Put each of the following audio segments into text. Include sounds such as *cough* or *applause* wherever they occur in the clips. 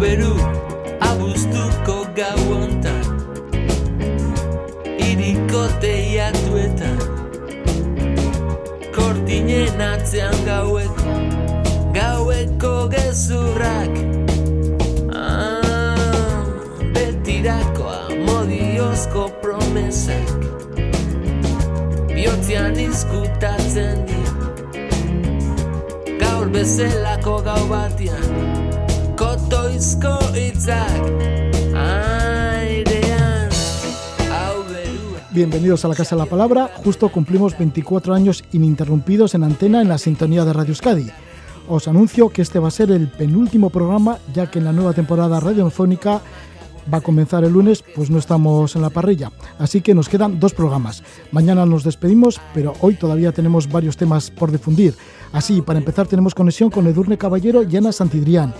beru abuztuko gau ontan Iriko teiatuetan Kortinen atzean gaueko Gaueko gezurrak. Ah, Betirakoa modiozko promesak Biotzean izkutatzen dira. Gaur bezelako gau batian Bienvenidos a la Casa de la Palabra. Justo cumplimos 24 años ininterrumpidos en antena en la sintonía de Radio Euskadi. Os anuncio que este va a ser el penúltimo programa, ya que en la nueva temporada radiofónica va a comenzar el lunes, pues no estamos en la parrilla. Así que nos quedan dos programas. Mañana nos despedimos, pero hoy todavía tenemos varios temas por difundir. Así, para empezar, tenemos conexión con Edurne Caballero y Ana Santidrián.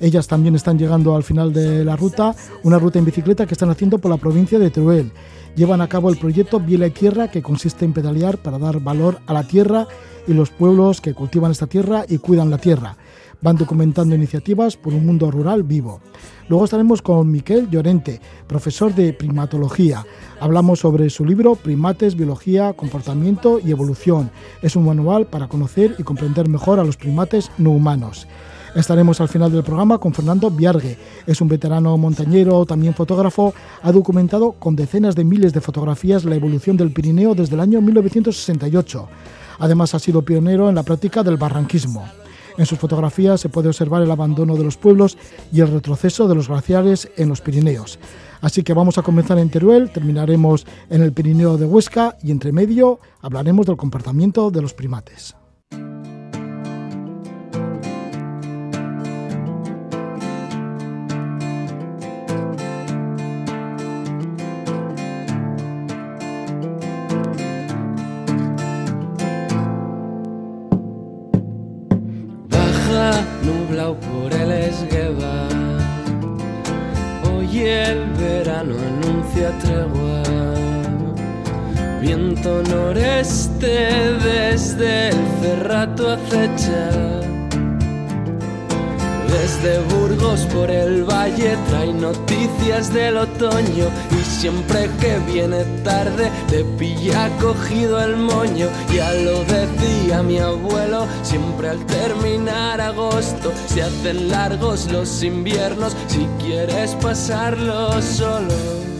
Ellas también están llegando al final de la ruta, una ruta en bicicleta que están haciendo por la provincia de Teruel. Llevan a cabo el proyecto Viela y Tierra, que consiste en pedalear para dar valor a la tierra y los pueblos que cultivan esta tierra y cuidan la tierra. Van documentando iniciativas por un mundo rural vivo. Luego estaremos con Miquel Llorente, profesor de primatología. Hablamos sobre su libro Primates, Biología, Comportamiento y Evolución. Es un manual para conocer y comprender mejor a los primates no humanos. Estaremos al final del programa con Fernando Viargue. Es un veterano montañero, también fotógrafo. Ha documentado con decenas de miles de fotografías la evolución del Pirineo desde el año 1968. Además ha sido pionero en la práctica del barranquismo. En sus fotografías se puede observar el abandono de los pueblos y el retroceso de los glaciares en los Pirineos. Así que vamos a comenzar en Teruel, terminaremos en el Pirineo de Huesca y entre medio hablaremos del comportamiento de los primates. Del otoño y siempre que viene tarde te pilla cogido el moño. Ya lo decía mi abuelo, siempre al terminar agosto se hacen largos los inviernos si quieres pasarlo solo.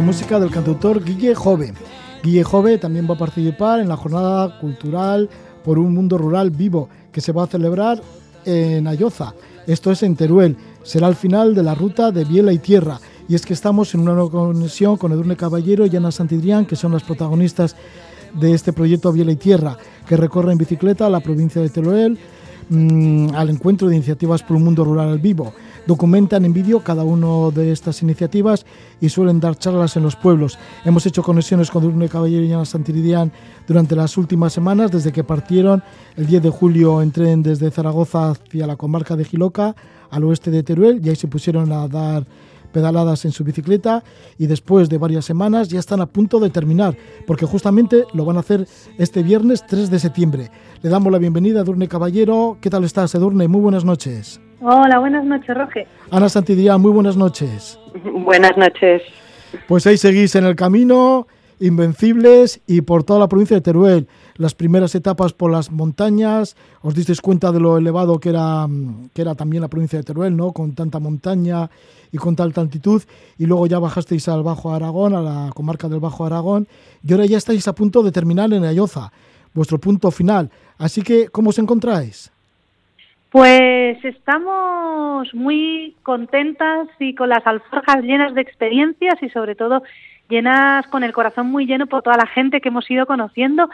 La música del cantautor Guille Jove. Guille Jove también va a participar en la jornada cultural por un mundo rural vivo que se va a celebrar en Ayoza. Esto es en Teruel. Será el final de la ruta de Biela y Tierra. Y es que estamos en una nueva conexión con Edurne Caballero y Ana Santidrián, que son las protagonistas de este proyecto Biela y Tierra, que recorre en bicicleta la provincia de Teruel mm, al encuentro de iniciativas por un mundo rural vivo documentan en vídeo cada una de estas iniciativas y suelen dar charlas en los pueblos. Hemos hecho conexiones con Durne Caballero y Ana Santiridián durante las últimas semanas, desde que partieron el 10 de julio en tren desde Zaragoza hacia la comarca de Giloca, al oeste de Teruel, y ahí se pusieron a dar pedaladas en su bicicleta y después de varias semanas ya están a punto de terminar, porque justamente lo van a hacer este viernes 3 de septiembre. Le damos la bienvenida a Edurne Caballero. ¿Qué tal estás, Edurne? Muy buenas noches. Hola, buenas noches, Roge. Ana Santidía, muy buenas noches. *laughs* buenas noches. Pues ahí seguís en el camino, invencibles y por toda la provincia de Teruel. Las primeras etapas por las montañas, os disteis cuenta de lo elevado que era, que era también la provincia de Teruel, ¿no? Con tanta montaña y con tanta altitud. Y luego ya bajasteis al Bajo Aragón, a la comarca del Bajo Aragón. Y ahora ya estáis a punto de terminar en Ayoza, vuestro punto final. Así que, ¿cómo os encontráis? Pues estamos muy contentas y con las alforjas llenas de experiencias y sobre todo llenas con el corazón muy lleno por toda la gente que hemos ido conociendo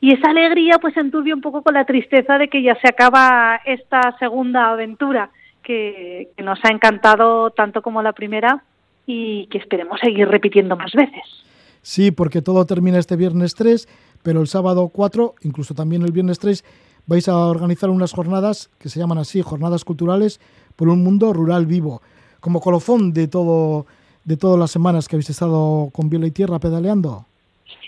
y esa alegría pues enturbia un poco con la tristeza de que ya se acaba esta segunda aventura que, nos ha encantado tanto como la primera y que esperemos seguir repitiendo más veces. Sí, porque todo termina este viernes 3, pero el sábado 4, incluso también el viernes 3, vais a organizar unas jornadas que se llaman así, jornadas culturales por un mundo rural vivo, como colofón de todo de todas las semanas que habéis estado con Viola y Tierra pedaleando.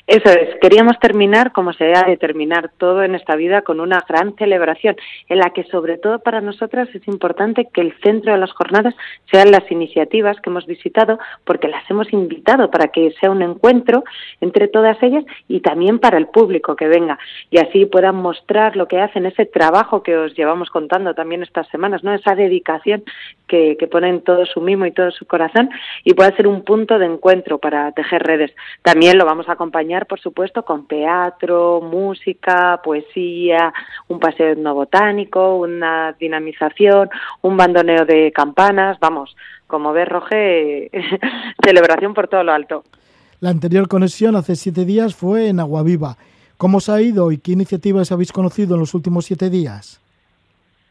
Eso es, queríamos terminar como se debe de terminar todo en esta vida con una gran celebración en la que sobre todo para nosotras es importante que el centro de las jornadas sean las iniciativas que hemos visitado porque las hemos invitado para que sea un encuentro entre todas ellas y también para el público que venga y así puedan mostrar lo que hacen, ese trabajo que os llevamos contando también estas semanas, ¿no? Esa dedicación que, que ponen todo su mimo y todo su corazón y pueda ser un punto de encuentro para tejer redes. También lo vamos a acompañar por supuesto, con teatro, música, poesía, un paseo etnobotánico, una dinamización, un bandoneo de campanas, vamos, como ves, Roge, *laughs* celebración por todo lo alto. La anterior conexión hace siete días fue en Aguaviva. ¿Cómo os ha ido y qué iniciativas habéis conocido en los últimos siete días?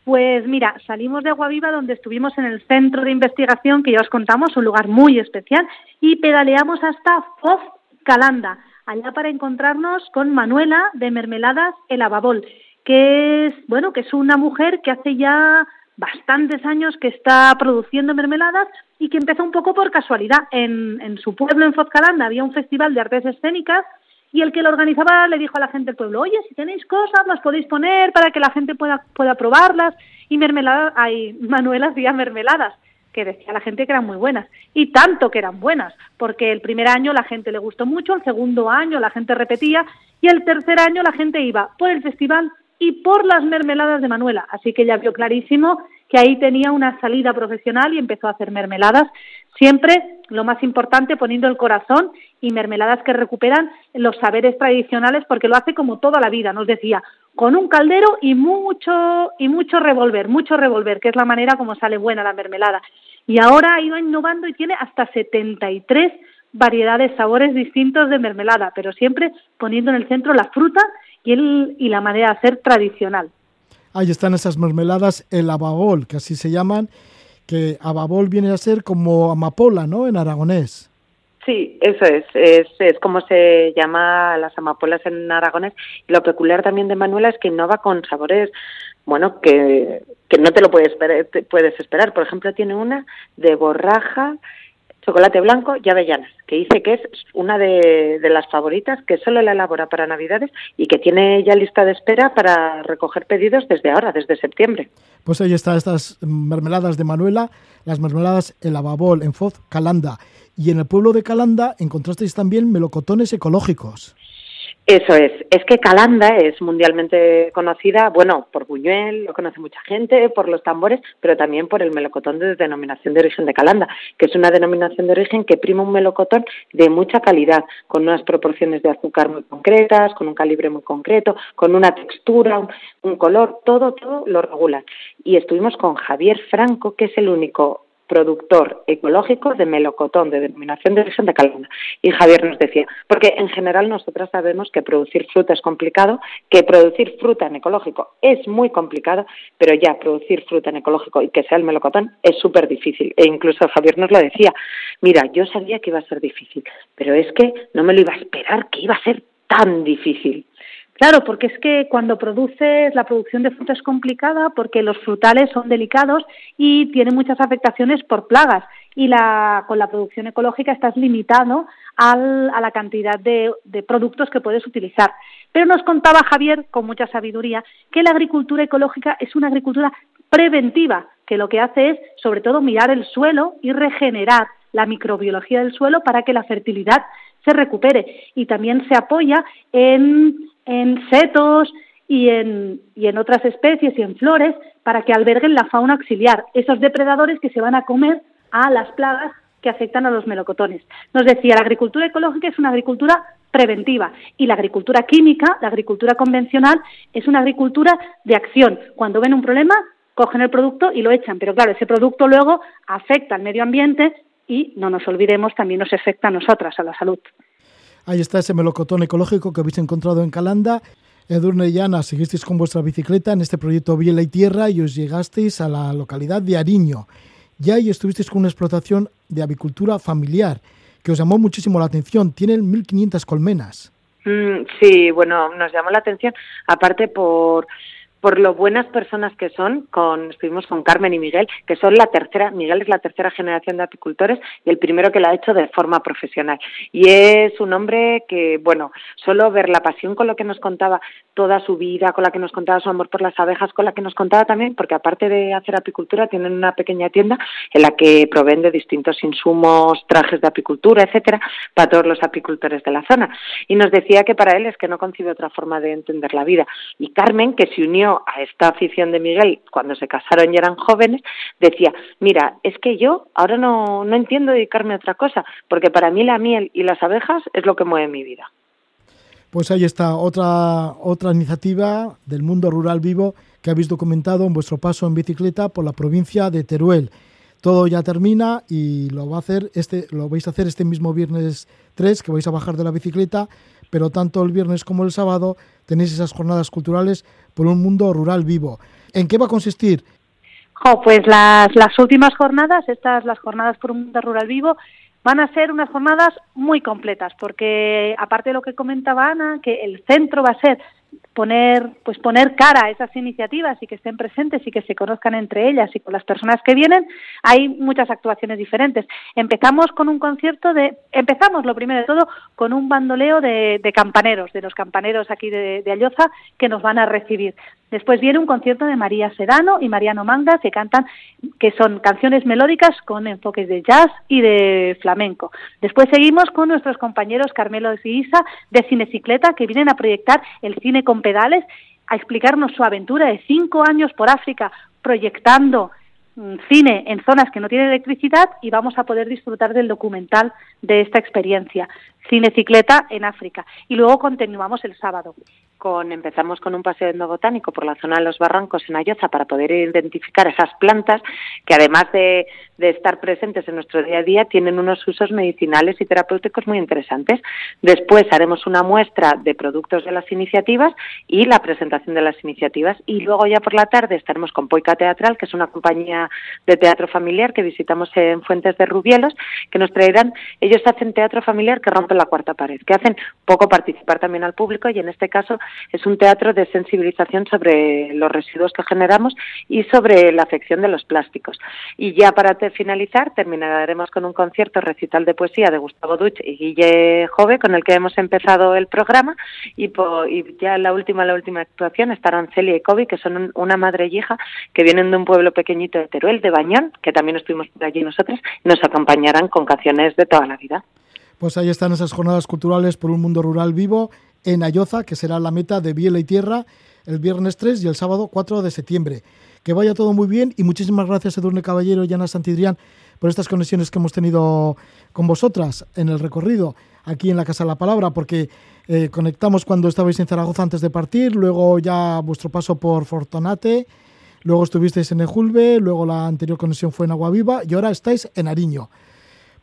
Pues mira, salimos de Aguaviva donde estuvimos en el centro de investigación que ya os contamos, un lugar muy especial, y pedaleamos hasta Foz Calanda, allá para encontrarnos con Manuela de Mermeladas El Ababol, que es, bueno, que es una mujer que hace ya bastantes años que está produciendo mermeladas y que empezó un poco por casualidad. En, en su pueblo, en Fozcalanda, había un festival de artes escénicas y el que lo organizaba le dijo a la gente del pueblo, oye, si tenéis cosas, las podéis poner para que la gente pueda, pueda probarlas. Y mermeladas, hay Manuela hacía mermeladas que decía la gente que eran muy buenas. Y tanto que eran buenas, porque el primer año la gente le gustó mucho, el segundo año la gente repetía y el tercer año la gente iba por el festival y por las mermeladas de Manuela. Así que ella vio clarísimo que ahí tenía una salida profesional y empezó a hacer mermeladas, siempre lo más importante poniendo el corazón y mermeladas que recuperan los saberes tradicionales porque lo hace como toda la vida, nos decía, con un caldero y mucho y mucho revolver, mucho revolver, que es la manera como sale buena la mermelada. Y ahora ha ido innovando y tiene hasta 73 variedades, sabores distintos de mermelada, pero siempre poniendo en el centro la fruta y, el, y la manera de hacer tradicional. Ahí están esas mermeladas, el ababol, que así se llaman, que ababol viene a ser como amapola, ¿no? En aragonés. Sí, eso es, es, es como se llama las amapolas en aragonés. Y lo peculiar también de Manuela es que innova con sabores bueno, que, que no te lo puedes esperar. Por ejemplo, tiene una de borraja, chocolate blanco y avellanas, que dice que es una de, de, las favoritas, que solo la elabora para Navidades y que tiene ya lista de espera para recoger pedidos desde ahora, desde septiembre. Pues ahí están estas mermeladas de Manuela, las mermeladas El Ababol en Foz, Calanda. Y en el pueblo de Calanda encontrasteis también melocotones ecológicos. Eso es, es que Calanda es mundialmente conocida, bueno, por Buñuel, lo conoce mucha gente, por los tambores, pero también por el melocotón de denominación de origen de Calanda, que es una denominación de origen que prima un melocotón de mucha calidad, con unas proporciones de azúcar muy concretas, con un calibre muy concreto, con una textura, un, un color, todo, todo lo regulan. Y estuvimos con Javier Franco, que es el único productor ecológico de melocotón de denominación de origen de Calanda. Y Javier nos decía, porque en general nosotras sabemos que producir fruta es complicado, que producir fruta en ecológico es muy complicado, pero ya producir fruta en ecológico y que sea el melocotón es súper difícil. E incluso Javier nos lo decía, mira, yo sabía que iba a ser difícil, pero es que no me lo iba a esperar que iba a ser tan difícil. Claro, porque es que cuando produces, la producción de fruta es complicada porque los frutales son delicados y tienen muchas afectaciones por plagas y la, con la producción ecológica estás limitado al, a la cantidad de, de productos que puedes utilizar. Pero nos contaba Javier, con mucha sabiduría, que la agricultura ecológica es una agricultura preventiva, que lo que hace es, sobre todo, mirar el suelo y regenerar la microbiología del suelo para que la fertilidad se recupere y también se apoya en en setos y en, y en otras especies y en flores para que alberguen la fauna auxiliar, esos depredadores que se van a comer a las plagas que afectan a los melocotones. Nos decía, la agricultura ecológica es una agricultura preventiva y la agricultura química, la agricultura convencional, es una agricultura de acción. Cuando ven un problema, cogen el producto y lo echan, pero claro, ese producto luego afecta al medio ambiente y, no nos olvidemos, también nos afecta a nosotras, a la salud. Ahí está ese melocotón ecológico que habéis encontrado en Calanda. Edurne y Ana, seguisteis con vuestra bicicleta en este proyecto Biela y Tierra y os llegasteis a la localidad de Ariño. Ya ahí estuvisteis con una explotación de avicultura familiar que os llamó muchísimo la atención. Tienen 1.500 colmenas. Mm, sí, bueno, nos llamó la atención, aparte por por lo buenas personas que son, con, estuvimos con Carmen y Miguel, que son la tercera, Miguel es la tercera generación de apicultores y el primero que lo ha hecho de forma profesional. Y es un hombre que, bueno, solo ver la pasión con lo que nos contaba toda su vida, con la que nos contaba su amor por las abejas, con la que nos contaba también, porque aparte de hacer apicultura, tienen una pequeña tienda en la que proveen de distintos insumos, trajes de apicultura, etcétera, para todos los apicultores de la zona. Y nos decía que para él es que no concibe otra forma de entender la vida. Y Carmen, que se unió a esta afición de Miguel cuando se casaron y eran jóvenes, decía, mira, es que yo ahora no, no entiendo dedicarme a otra cosa, porque para mí la miel y las abejas es lo que mueve mi vida. Pues ahí está otra, otra iniciativa del mundo rural vivo que habéis documentado en vuestro paso en bicicleta por la provincia de Teruel. Todo ya termina y lo va a hacer este, lo vais a hacer este mismo viernes 3, que vais a bajar de la bicicleta, pero tanto el viernes como el sábado tenéis esas jornadas culturales por un mundo rural vivo. ¿En qué va a consistir? pues las, las últimas jornadas, estas las jornadas por un mundo rural vivo, van a ser unas jornadas muy completas, porque aparte de lo que comentaba Ana, que el centro va a ser poner pues poner cara a esas iniciativas y que estén presentes y que se conozcan entre ellas y con las personas que vienen hay muchas actuaciones diferentes. Empezamos con un concierto de empezamos lo primero de todo con un bandoleo de, campaneros de los campaneros aquí de, de Alloza que nos van a recibir Después viene un concierto de María Sedano y Mariano Manga que cantan, que son canciones melódicas con enfoques de jazz y de flamenco. Después seguimos con nuestros compañeros Carmelo y Isa de Cinecicleta que vienen a proyectar el cine con pedales, a explicarnos su aventura de cinco años por África proyectando mm, cine en zonas que no tienen electricidad y vamos a poder disfrutar del documental de esta experiencia, Cinecicleta en África. Y luego continuamos el sábado con, empezamos con un paseo etnobotánico por la zona de los barrancos en Ayoza para poder identificar esas plantas que además de, de, estar presentes en nuestro día a día tienen unos usos medicinales y terapéuticos muy interesantes. Después haremos una muestra de productos de las iniciativas y la presentación de las iniciativas y luego ya por la tarde estaremos con Poica Teatral, que es una compañía de teatro familiar que visitamos en Fuentes de Rubielos, que nos traerán, ellos hacen teatro familiar que rompe la cuarta pared, que hacen poco participar también al público y en este caso es un teatro de sensibilización sobre los residuos que generamos y sobre la afección de los plásticos. Y ya para finalizar, terminaremos con un concierto recital de poesía de Gustavo Duch y Guille Jove, con el que hemos empezado el programa. Y, ya la última, la última actuación estarán Celia y Kobe, que son una madre y hija que vienen de un pueblo pequeñito de Teruel, de Bañón, que también estuvimos por allí nosotros, y nos acompañarán con canciones de toda la vida. Pues ahí están esas jornadas culturales por un mundo rural vivo en Ayoza, que será la meta de Biela y Tierra el viernes 3 y el sábado 4 de septiembre. Que vaya todo muy bien y muchísimas gracias Edurne Caballero y Ana Santidrián por estas conexiones que hemos tenido con vosotras en el recorrido aquí en la Casa de la Palabra, porque eh, conectamos cuando estabais en Zaragoza antes de partir, luego ya vuestro paso por Fortonate, luego estuvisteis en Ejulbe, luego la anterior conexión fue en Aguaviva y ahora estáis en Ariño.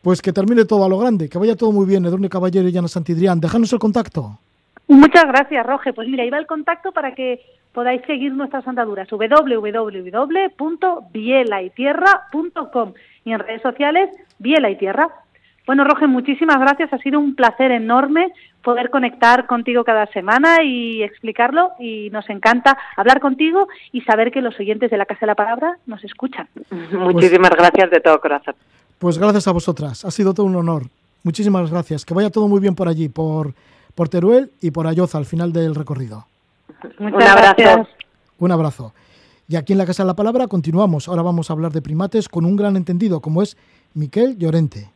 Pues que termine todo a lo grande, que vaya todo muy bien, Edurne Caballero y Ana Santidrián. Déjanos el contacto. Muchas gracias, Roge. Pues mira, ahí va el contacto para que podáis seguir nuestras andaduras. www.bielaitierra.com y en redes sociales, Biela y Tierra. Bueno, Roge, muchísimas gracias. Ha sido un placer enorme poder conectar contigo cada semana y explicarlo. Y nos encanta hablar contigo y saber que los oyentes de la Casa de la Palabra nos escuchan. *laughs* Muchísimas gracias de todo corazón. Pues gracias a vosotras. Ha sido todo un honor. Muchísimas gracias. Que vaya todo muy bien por allí, por por Teruel y por Ayoza al final del recorrido. Un abrazo. Un abrazo. Y aquí en la Casa de la Palabra continuamos. Ahora vamos a hablar de primates con un gran entendido como es Miquel Llorente.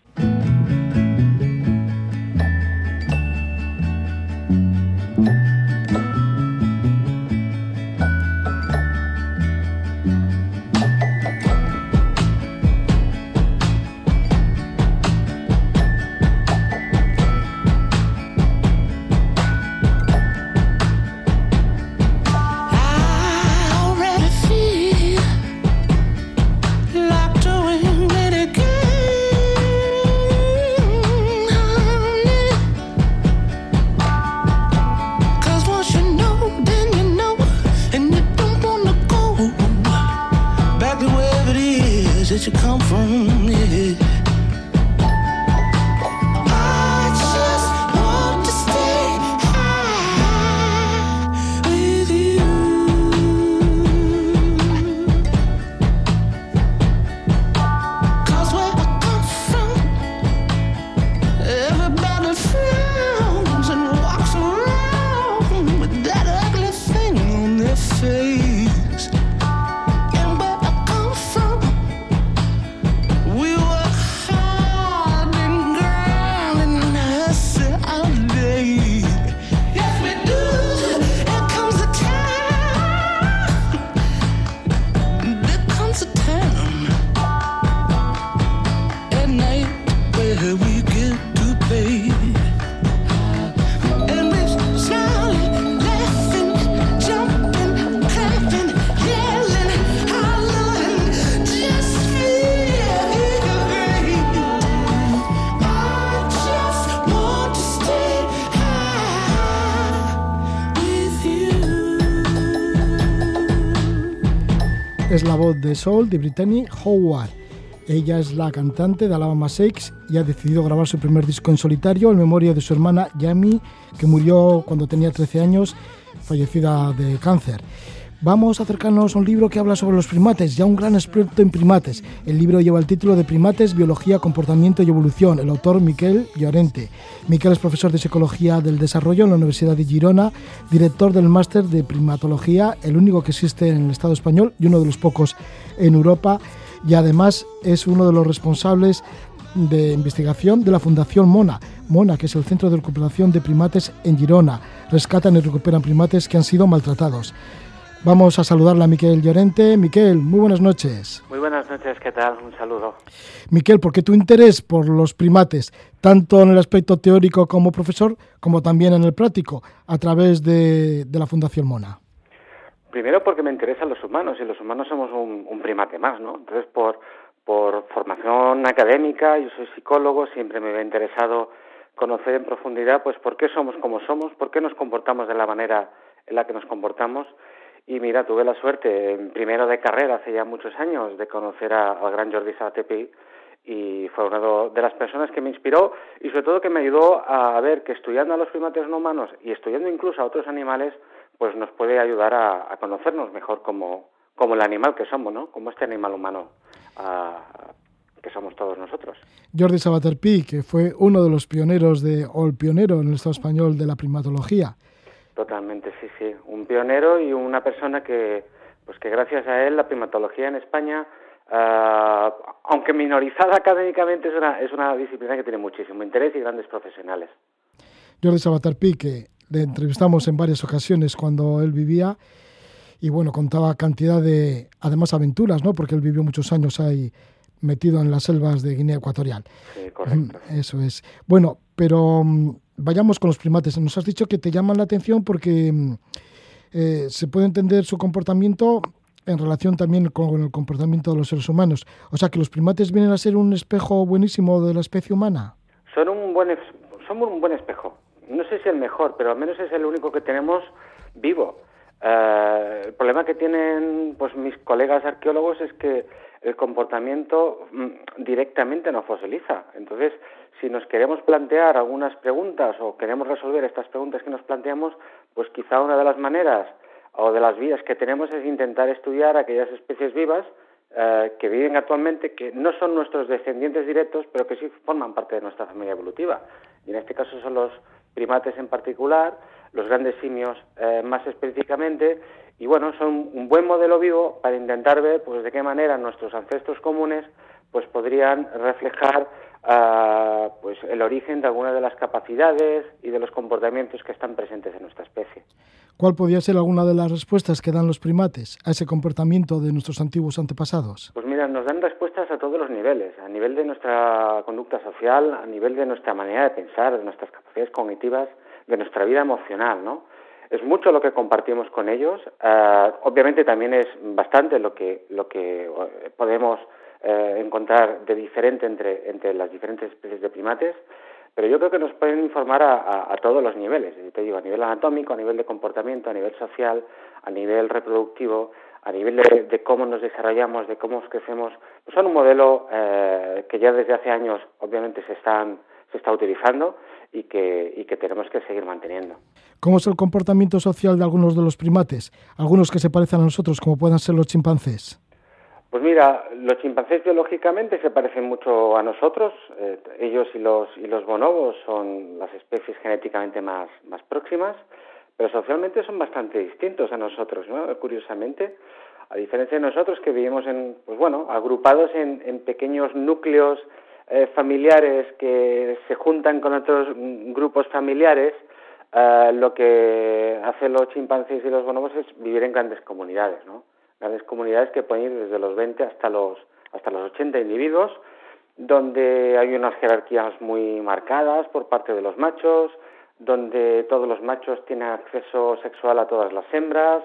Voz de Soul de Brittany Howard. Ella es la cantante de Alabama Shakes y ha decidido grabar su primer disco en solitario en memoria de su hermana Yami, que murió cuando tenía 13 años, fallecida de cáncer. Vamos a acercarnos a un libro que habla sobre los primates, ya un gran experto en primates. El libro lleva el título de Primates, Biología, Comportamiento y Evolución, el autor Miquel Llorente. Miquel es profesor de Psicología del Desarrollo en la Universidad de Girona, director del máster de Primatología, el único que existe en el Estado español y uno de los pocos en Europa, y además es uno de los responsables de investigación de la Fundación Mona. Mona, que es el Centro de Recuperación de Primates en Girona. Rescatan y recuperan primates que han sido maltratados. Vamos a saludarla a Miquel Llorente. Miquel, muy buenas noches. Muy buenas noches, ¿qué tal? Un saludo. Miquel, ¿por qué tu interés por los primates, tanto en el aspecto teórico como profesor, como también en el práctico, a través de, la Fundación Mona? Primero porque me interesan los humanos y los humanos somos un, primate más, ¿no? Entonces, por, por formación académica, yo soy psicólogo, siempre me ha interesado conocer en profundidad, pues, por qué somos como somos, por qué nos comportamos de la manera en la que nos comportamos y mira, tuve la suerte, primero de carrera, hace ya muchos años, de conocer al gran Jordi Sabatepi y fue una de las personas que me inspiró y sobre todo que me ayudó a ver que estudiando a los primates no humanos y estudiando incluso a otros animales, pues nos puede ayudar a, conocernos mejor como, como el animal que somos, ¿no? Como este animal humano que somos todos nosotros. Jordi Sabaterpi, que fue uno de los pioneros de, o el pionero en el Estado español de la primatología. Totalmente, sí, sí. Un pionero y una persona que, pues que gracias a él la primatología en España, ah, aunque minorizada académicamente, es una, es una disciplina que tiene muchísimo interés y grandes profesionales. Jordi Sabater que le entrevistamos en varias ocasiones cuando él vivía y bueno, contaba cantidad de, además, aventuras, ¿no? Porque él vivió muchos años ahí metido en las selvas de Guinea Ecuatorial. Sí, correcto. Eso es. Bueno, pero mm, vayamos con los primates. Nos has dicho que te llaman la atención porque mm, eh, se puede entender su comportamiento en relación también con el comportamiento de los seres humanos. O sea, que los primates vienen a ser un espejo buenísimo de la especie humana. Son un buen, son un buen espejo. No sé si el mejor, pero al menos es el único que tenemos vivo. Eh, el problema que tienen pues mis colegas arqueólogos es que el comportamiento mm, directamente no fosiliza. Entonces, si nos queremos plantear algunas preguntas o queremos resolver estas preguntas que nos planteamos, pues quizá una de las maneras o de las vías que tenemos es intentar estudiar aquellas especies vivas eh, que viven actualmente, que no son nuestros descendientes directos, pero que sí forman parte de nuestra familia evolutiva. Y en este caso son los primates en particular, los grandes simios eh, más específicamente, y bueno, son un buen modelo vivo para intentar ver pues de qué manera nuestros ancestros comunes pues podrían reflejar uh, pues el origen de algunas de las capacidades y de los comportamientos que están presentes en nuestra especie. ¿Cuál podría ser alguna de las respuestas que dan los primates a ese comportamiento de nuestros antiguos antepasados? Pues mira, nos dan respuestas a todos los niveles, a nivel de nuestra conducta social, a nivel de nuestra manera de pensar, de nuestras capacidades cognitivas, de nuestra vida emocional, ¿no? Es mucho lo que compartimos con ellos. Uh, obviamente también es bastante lo que lo que eh, podemos eh, encontrar de diferente entre, entre las diferentes especies de primates, pero yo creo que nos pueden informar a, todos los niveles, te digo, a nivel anatómico, a nivel de comportamiento, a nivel social, a nivel reproductivo, a nivel de, cómo nos desarrollamos, de cómo crecemos. Pues son un modelo eh, que ya desde hace años obviamente se, están, se está utilizando y que, y que tenemos que seguir manteniendo. ¿Cómo es el comportamiento social de algunos de los primates? Algunos que se parecen a nosotros, como puedan ser los chimpancés. Pues mira, los chimpancés biológicamente se parecen mucho a nosotros. Eh, ellos y los, y los bonobos son las especies genéticamente más, próximas, pero socialmente son bastante distintos a nosotros, ¿no? Curiosamente, a diferencia de nosotros que vivimos en, pues bueno, agrupados en, pequeños núcleos eh, familiares que se juntan con otros grupos familiares, eh, lo que hacen los chimpancés y los bonobos es vivir en grandes comunidades, ¿no? Grandes comunidades que pueden ir desde los 20 hasta los, hasta los 80 individuos, donde hay unas jerarquías muy marcadas por parte de los machos, donde todos los machos tienen acceso sexual a todas las hembras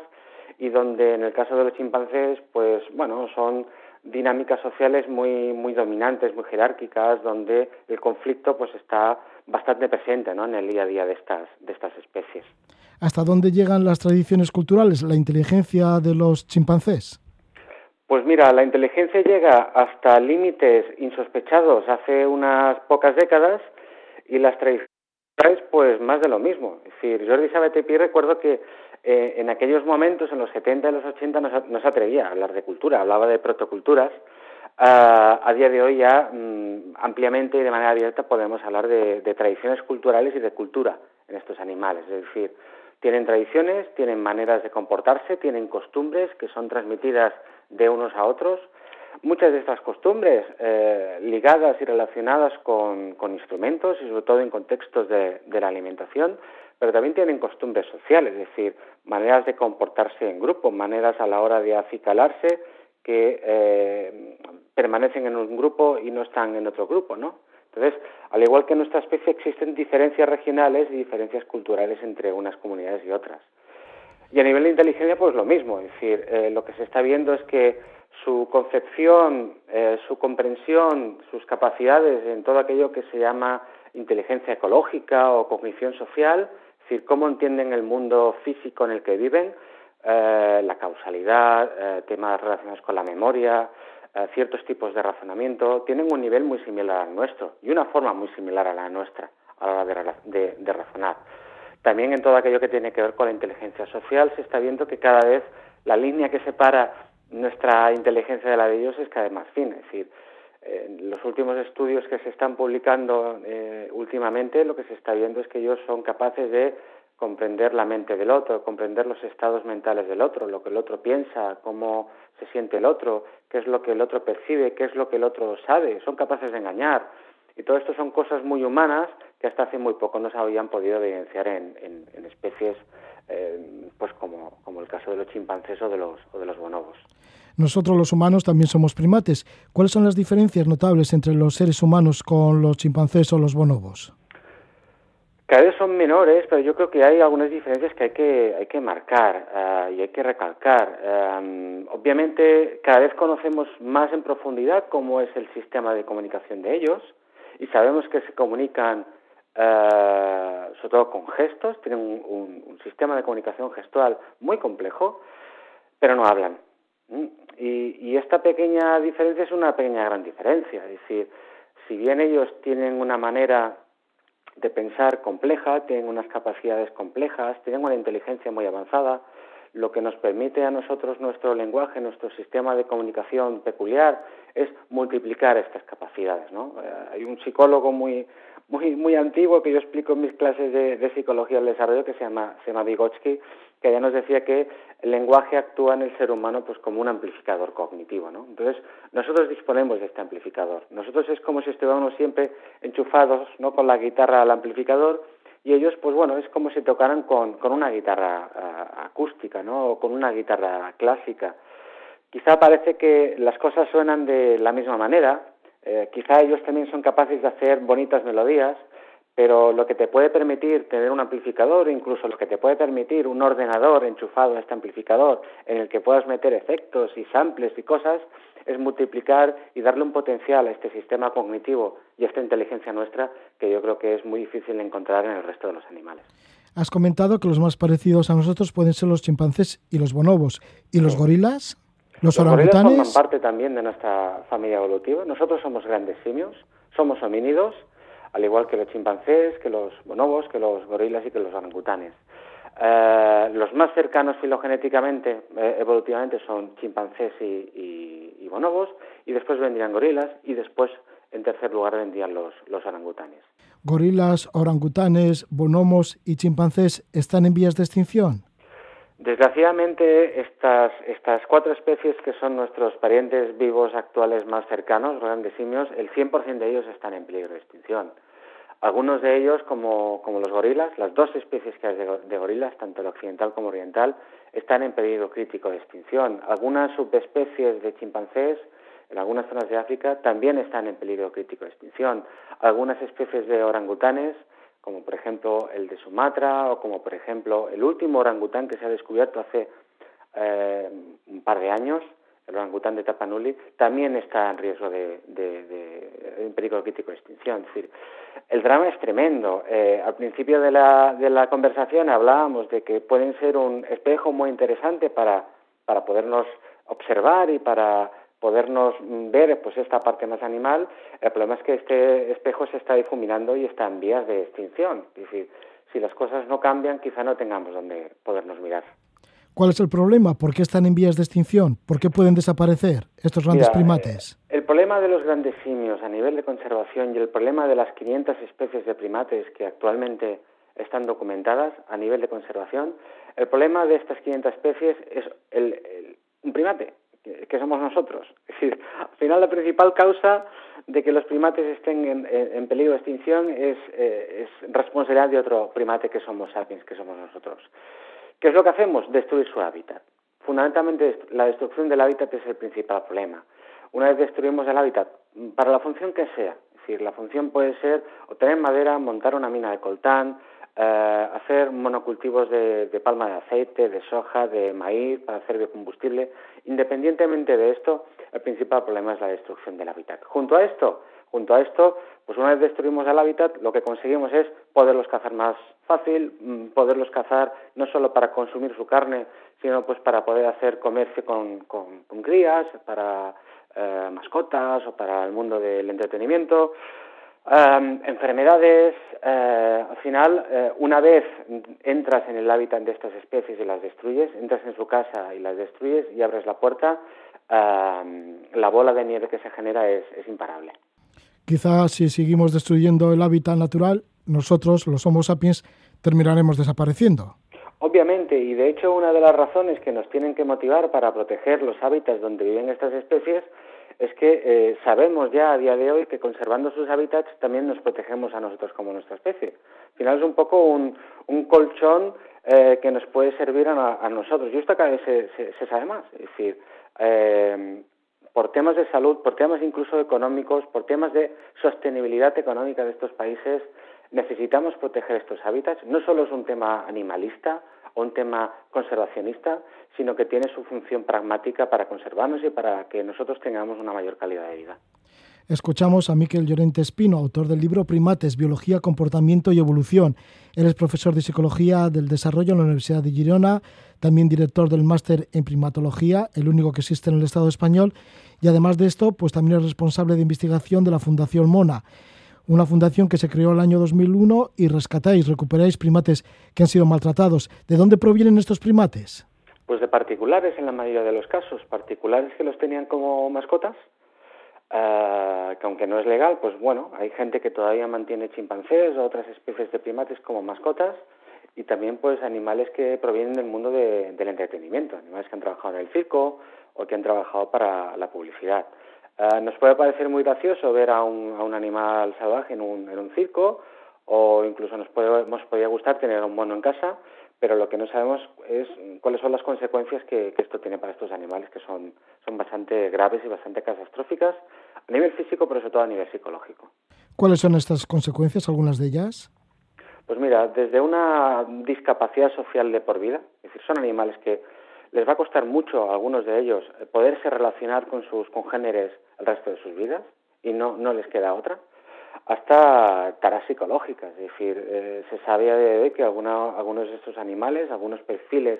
y donde en el caso de los chimpancés, pues bueno, son dinámicas sociales muy muy dominantes, muy jerárquicas, donde el conflicto pues está bastante presente, ¿no? en el día a día de estas de estas especies hasta dónde llegan las tradiciones culturales, la inteligencia de los chimpancés? Pues mira, la inteligencia llega hasta límites insospechados hace unas pocas décadas y las tradiciones pues más de lo mismo. Es decir, Jordi Sabaté recuerdo que eh, en aquellos momentos, en los 70 y los 80, no se, atrevía a hablar de cultura, hablaba de protoculturas. a día de hoy ya mm, ampliamente y de manera abierta podemos hablar de, tradiciones culturales y de cultura en estos animales. Es decir, tienen tradiciones, tienen maneras de comportarse, tienen costumbres que son transmitidas de unos a otros. Muchas de estas costumbres eh, ligadas y relacionadas con, instrumentos y sobre todo en contextos de la alimentación, pero también tienen costumbres sociales, es decir, maneras de comportarse en grupo, maneras a la hora de acicalarse que eh, permanecen en un grupo y no están en otro grupo, ¿no? Entonces, al igual que en nuestra especie existen diferencias regionales y diferencias culturales entre unas comunidades y otras. Y a nivel de inteligencia, pues lo mismo, es decir, eh, lo que se está viendo es que su concepción, eh, su comprensión, sus capacidades en todo aquello que se llama inteligencia ecológica o cognición social, es decir, cómo entienden el mundo físico en el que viven, eh, la causalidad, eh, temas relacionados con la memoria, eh, ciertos tipos de razonamiento, tienen un nivel muy similar al nuestro y una forma muy similar a la nuestra a la hora de, razonar. También en todo aquello que tiene que ver con la inteligencia social se está viendo que cada vez la línea que separa nuestra inteligencia de la de ellos es cada vez más fina. Es decir, en los últimos estudios que se están publicando eh, últimamente, lo que se está viendo es que ellos son capaces de comprender la mente del otro, comprender los estados mentales del otro, lo que el otro piensa, cómo se siente el otro, qué es lo que el otro percibe, qué es lo que el otro sabe, son capaces de engañar. Y todo esto son cosas muy humanas que hasta hace muy poco no se habían podido evidenciar en, especies eh, pues como, como el caso de los chimpancés o de los, o de los bonobos. Nosotros los humanos también somos primates. ¿Cuáles son las diferencias notables entre los seres humanos con los chimpancés o los bonobos? Cada vez son menores, pero yo creo que hay algunas diferencias que hay que, hay que marcar eh, y hay que recalcar. Eh, obviamente, cada vez conocemos más en profundidad cómo es el sistema de comunicación de ellos y sabemos que se comunican eh, sobre todo con gestos, tienen un sistema de comunicación gestual muy complejo, pero no hablan. Y, esta pequeña diferencia es una pequeña gran diferencia. Es decir, si bien ellos tienen una manera de pensar compleja, tienen unas capacidades complejas, tienen una inteligencia muy avanzada, lo que nos permite a nosotros nuestro lenguaje, nuestro sistema de comunicación peculiar, es multiplicar estas capacidades. ¿no? Eh, hay un psicólogo muy, muy, muy antiguo que yo explico en mis clases de, psicología del desarrollo que se llama, se llama Vygotsky, que ya nos decía que el lenguaje actúa en el ser humano pues como un amplificador cognitivo, ¿no? Entonces, nosotros disponemos de este amplificador. Nosotros es como si estuviéramos siempre enchufados, ¿no? con la guitarra al amplificador y ellos, pues bueno, es como si tocaran con, con una guitarra acústica, ¿no? O con una guitarra clásica. Quizá parece que las cosas suenan de la misma manera, eh, quizá ellos también son capaces de hacer bonitas melodías, pero lo que te puede permitir tener un amplificador, incluso lo que te puede permitir un ordenador enchufado a este amplificador en el que puedas meter efectos y samples y cosas, es multiplicar y darle un potencial a este sistema cognitivo y a esta inteligencia nuestra que yo creo que es muy difícil de encontrar en el resto de los animales. Has comentado que los más parecidos a nosotros pueden ser los chimpancés y los bonobos. ¿Y los gorilas? ¿Los, los gorilas forman parte también de nuestra familia evolutiva. Nosotros somos grandes simios, somos homínidos, al igual que los chimpancés, que los bonobos, que los gorilas y que los orangutanes. Eh, los más cercanos filogenéticamente, eh, evolutivamente, son chimpancés y, bonobos, y después vendrían gorilas, y después, en tercer lugar, vendrían los, orangutanes. ¿Gorilas, orangutanes, bonobos y chimpancés están en vías de extinción? Desgraciadamente, estas, estas cuatro especies que son nuestros parientes vivos actuales más cercanos, grandes simios, el 100% de ellos están en peligro de extinción. Algunos de ellos, como, como los gorilas, las dos especies que hay de, gorilas, tanto el occidental como el oriental, están en peligro crítico de extinción. Algunas subespecies de chimpancés en algunas zonas de África también están en peligro crítico de extinción. Algunas especies de orangutanes, como por ejemplo el de Sumatra o como por ejemplo el último orangután que se ha descubierto hace eh, un par de años, el orangután de Tapanuli, también está en riesgo de, de, peligro crítico de extinción. Es decir, el drama es tremendo. Eh, al principio de la, de la conversación hablábamos de que pueden ser un espejo muy interesante para, para podernos observar y para podernos ver pues esta parte más animal, el problema es que este espejo se está difuminando y está en vías de extinción. Es decir, si las cosas no cambian, quizá no tengamos donde podernos mirar. ¿Cuál es el problema? ¿Por qué están en vías de extinción? ¿Por qué pueden desaparecer estos grandes primates? Eh, el problema de los grandes simios a nivel de conservación y el problema de las 500 especies de primates que actualmente están documentadas a nivel de conservación, el problema de estas 500 especies es el, un primate, que, somos nosotros. *laughs* Es decir, al final la principal causa de que los primates estén en, peligro de extinción es, eh, es responsabilidad de otro primate que somos sapiens, que somos nosotros. ¿Qué es lo que hacemos? Destruir su hábitat. Fundamentalmente la destrucción del hábitat es el principal problema. Una vez destruimos el hábitat, para la función que sea, es decir, la función puede ser obtener madera, montar una mina de coltán, eh, hacer monocultivos de, de, palma de aceite, de soja, de maíz para hacer biocombustible. Independientemente de esto, el principal problema es la destrucción del hábitat. Junto a esto, junto a esto, pues una vez destruimos el hábitat, lo que conseguimos es poderlos cazar más fácil, mm, poderlos cazar no solo para consumir su carne, sino pues para poder hacer comercio con, con, crías, para eh, mascotas o para el mundo del entretenimiento. Em, enfermedades, eh, al final, eh, una vez entras en el hábitat de estas especies y las destruyes, entras en su casa y las destruyes y abres la puerta, la bola de nieve que se genera es imparable. Quizás si seguimos destruyendo el hábitat natural, nosotros, los Homo sapiens, terminaremos desapareciendo. Obviamente, y de hecho una de las razones que nos tienen que motivar para proteger los hábitats donde viven estas especies es que eh, sabemos ya a día de hoy que conservando sus hábitats también nos protegemos a nosotros como nuestra especie. Al final es un poco un, colchón eh, que nos puede servir a, nosotros. Y esto cada vez se, sabe más. Es decir, eh, por temas de salud, por temas incluso económicos, por temas de sostenibilidad económica de estos países, necesitamos proteger estos hábitats. No solo es un tema animalista o un tema conservacionista, sino que tiene su función pragmática para conservarnos y para que nosotros tengamos una mayor calidad de vida. Escuchamos a Miquel Llorente Espino, autor del libro Primates, Biología, Comportamiento y Evolución. Él es profesor de Psicología del Desarrollo en la Universidad de Girona, también director del máster en primatología, el único que existe en el Estado español, y además de esto, pues también es responsable de investigación de la Fundación Mona, una fundación que se creó el año 2001 y rescatáis, recuperáis primates que han sido maltratados. ¿De dónde provienen estos primates? Pues de particulares en la mayoría de los casos, particulares que los tenían como mascotas eh, que aunque no es legal, pues bueno, hay gente que todavía mantiene chimpancés o otras especies de primates como mascotas y también pues animales que provienen del mundo del entretenimiento, animales que han trabajado en el circo o que han trabajado para la publicidad. Eh, nos puede parecer muy gracioso ver a un, a un animal salvaje en un, en un circo o incluso nos, puede, nos podría gustar tener un mono en casa, pero lo que no sabemos es cuáles son las consecuencias que, esto tiene para estos animales, que son, son bastante graves y bastante catastróficas a nivel físico, pero sobre todo a nivel psicológico. ¿Cuáles son estas consecuencias, algunas de ellas? Pues mira, desde una discapacidad social de por vida, es decir, son animales que les va a costar mucho a algunos de ellos poderse relacionar con sus congéneres el resto de sus vidas y no, no les queda otra hasta taras psicológicas. Es decir, eh, se sabe de que algunos de estos animales, algunos perfiles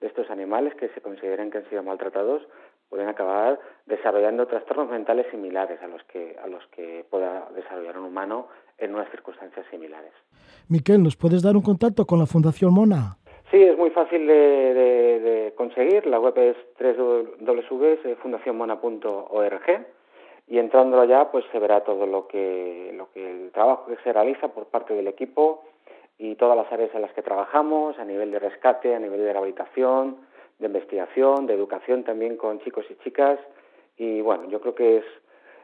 de estos animales que se consideran que han sido maltratados, pueden acabar desarrollando trastornos mentales similares a los que, a los que pueda desarrollar un humano en unas circunstancias similares. Miquel, ¿nos puedes dar un contacto con la Fundación Mona? Sí, es muy fácil de, conseguir. La web es www.fundacionmona.org y entrando allá pues se verá todo lo que, lo que el trabajo que se realiza por parte del equipo y todas las áreas en las que trabajamos a nivel de rescate, a nivel de rehabilitación, de investigación, de educación también con chicos y chicas y bueno, yo creo que es,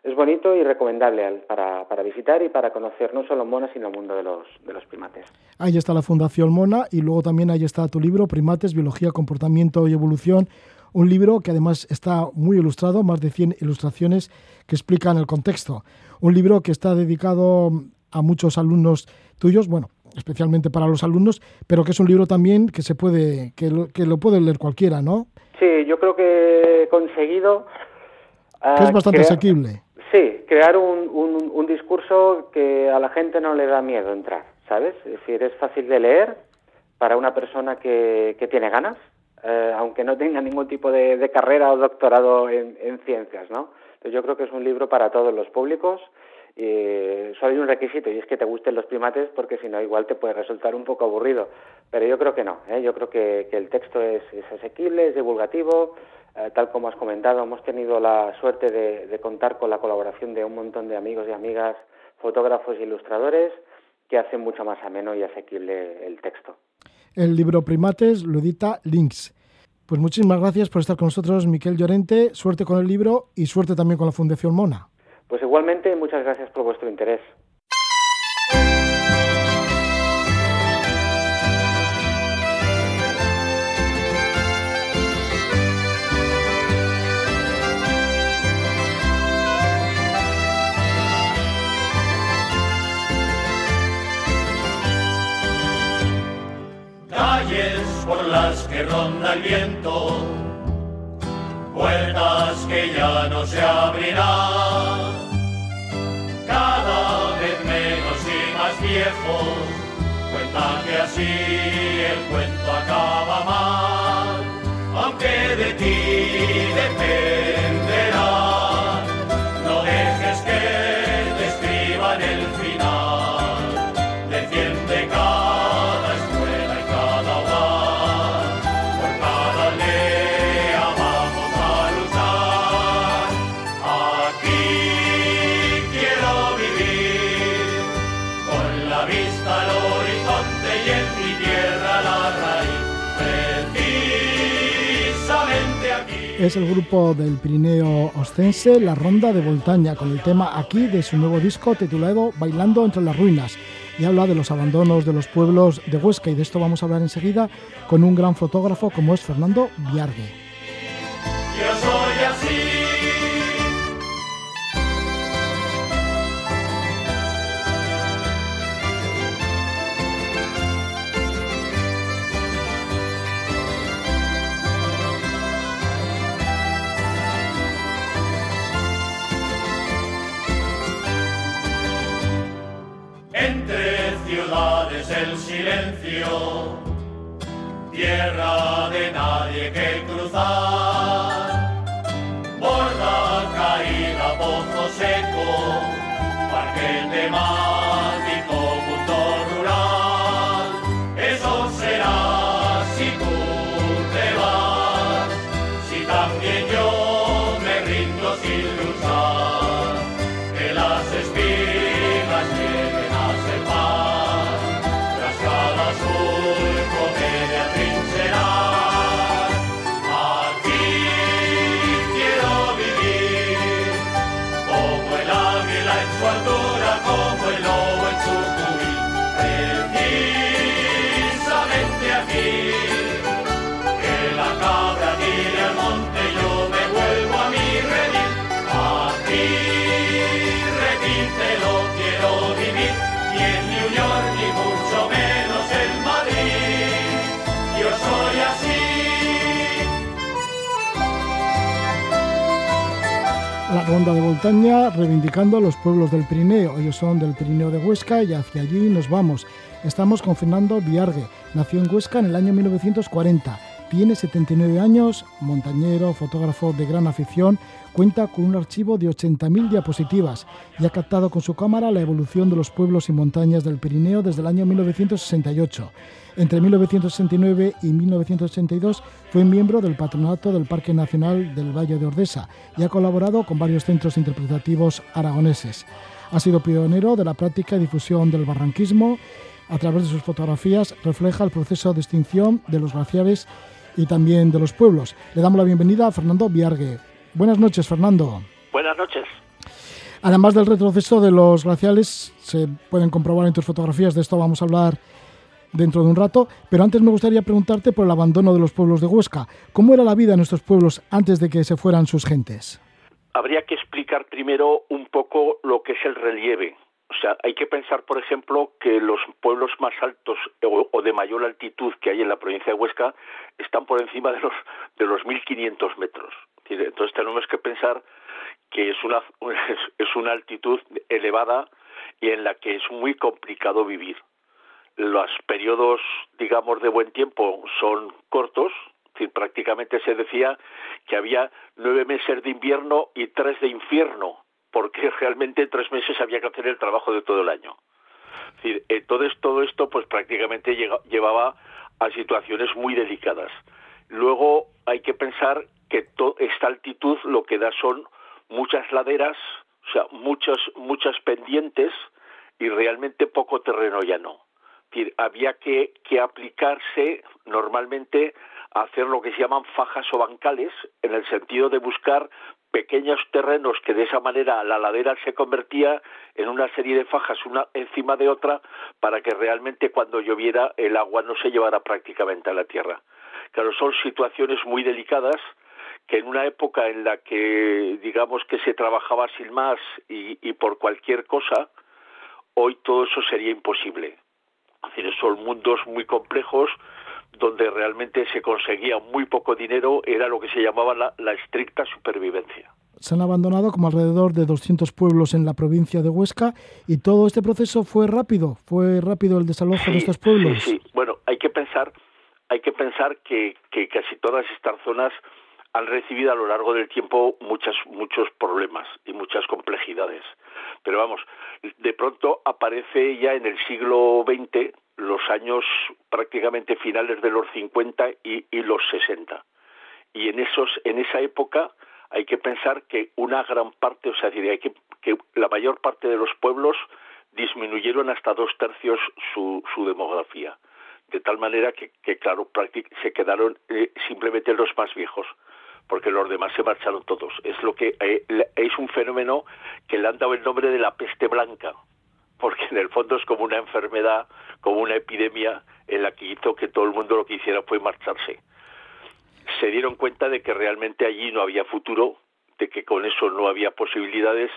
es bonito y recomendable para, para visitar y para conocer no solo Mona, sino el mundo de los, de los primates. Ahí está la Fundación Mona y luego también ahí está tu libro, Primates, Biología, Comportamiento y Evolución, un libro que además está muy ilustrado, más de 100 ilustraciones que explican el contexto. Un libro que está dedicado a muchos alumnos tuyos, bueno, especialmente para los alumnos, pero que es un libro también que se puede, que lo, que lo puede leer cualquiera, ¿no? Sí, yo creo que he conseguido... que es ah, bastante asequible. Sí, crear un, un, un discurso que a la gente no le da miedo entrar, ¿sabes? Es decir, es fácil de leer para una persona que, que tiene ganas, eh, aunque no tenga ningún tipo de, carrera o doctorado en, ciencias, ¿no? Entonces yo creo que es un libro para todos los públicos y solo hay un requisito y es que te gusten los primates porque si no igual te puede resultar un poco aburrido. Pero yo creo que no, ¿eh? yo creo que, el texto es, asequible, es divulgativo, eh, tal como has comentado, hemos tenido la suerte de, contar con la colaboración de un montón de amigos y amigas, fotógrafos e ilustradores que hacen mucho más ameno y asequible el texto. El libro Primates lo edita Links. Pues muchísimas gracias por estar con nosotros, Miquel Llorente. Suerte con el libro y suerte también con la Fundación Mona. Pues igualmente, muchas gracias por vuestro interés. por las que ronda el viento, puertas que ya no se abrirán, viejos, que así el cuento acaba mal, aunque de ti es el grupo del Pirineo Ostense, La Ronda de Voltaña, con el tema aquí de su nuevo disco titulado Bailando entre las ruinas. Y habla de los abandonos de los pueblos de Huesca y de esto vamos a hablar enseguida con un gran fotógrafo como es Fernando Viargue. Tierra de nadie que cruzar, borda caída, pozo seco, parque temático, ronda de Voltaña reivindicando a los pueblos del Pirineo. Ellos son del Pirineo de Huesca y hacia allí nos vamos. Estamos con Fernando Viargue. Nació en Huesca en el año 1940. Tiene 79 años, montañero, fotógrafo de gran afición, cuenta con un archivo de 80.000 diapositivas y ha captado con su cámara la evolución de los pueblos y montañas del Pirineo desde el año 1968. Entre 1969 y 1982 fue miembro del patronato del Parque Nacional del Valle de Ordesa y ha colaborado con varios centros interpretativos aragoneses. Ha sido pionero de la práctica y difusión del barranquismo. A través de sus fotografías refleja el proceso de extinción de los glaciares y también de los pueblos. Le damos la bienvenida a Fernando Viargue. Buenas noches, Fernando. Buenas noches. Además del retroceso de los glaciares, se pueden comprobar en tus fotografías, de esto vamos a hablar dentro de un rato, pero antes me gustaría preguntarte por el abandono de los pueblos de Huesca. ¿Cómo era la vida en estos pueblos antes de que se fueran sus gentes? Habría que explicar primero un poco lo que es el relieve. O sea, hay que pensar, por ejemplo, que los pueblos más altos o, de mayor altitud que hay en la provincia de Huesca están por encima de los de los 1.500 metros. Entonces tenemos que pensar que es una *laughs* es una altitud elevada y en la que es muy complicado vivir. Los periodos, digamos, de buen tiempo son cortos, prácticamente se decía que había nueve meses de invierno y tres de infierno, porque *laughs* realmente en tres meses había que hacer el trabajo de todo el año. Entonces todo esto pues prácticamente llevaba a situaciones muy delicadas. Luego hay que pensar que esta altitud lo que da son muchas laderas, o sea, muchas, muchas pendientes y realmente poco terreno llano. había que aplicarse normalmente a hacer lo que se llaman fajas o bancales, en el sentido de buscar pequeños terrenos que de esa manera la ladera se convertía en una serie de fajas una encima de otra para que realmente cuando lloviera el agua no se llevara prácticamente a la tierra. Claro, son situaciones muy delicadas que en una época en la que digamos que se trabajaba sin más y, por cualquier cosa, hoy todo eso sería imposible. Es decir, son mundos muy complejos donde realmente se conseguía muy poco dinero, era lo que se llamaba la, estricta supervivencia. Se han abandonado como alrededor de 200 pueblos en la provincia de Huesca y todo este proceso fue rápido, fue rápido el desalojo de estos pueblos. Sí, sí, bueno, hay que pensar, hay que pensar que, que casi todas estas zonas han recibido a lo largo del tiempo muchas, muchos problemas y muchas complejidades. Pero vamos, de pronto aparece ya en el siglo XX los años prácticamente finales de los 50 y, los 60. Y en, esos, en esa época hay que pensar que una gran parte, o sea, hay que, que la mayor parte de los pueblos disminuyeron hasta dos tercios su, demografía. De tal manera que, que claro, se quedaron eh, simplemente los más viejos porque los demás se marcharon todos. Es lo que eh, es un fenómeno que le han dado el nombre de la peste blanca, porque en el fondo es como una enfermedad, como una epidemia en la que hizo que todo el mundo lo que hiciera fue marcharse. Se dieron cuenta de que realmente allí no había futuro, de que con eso no había posibilidades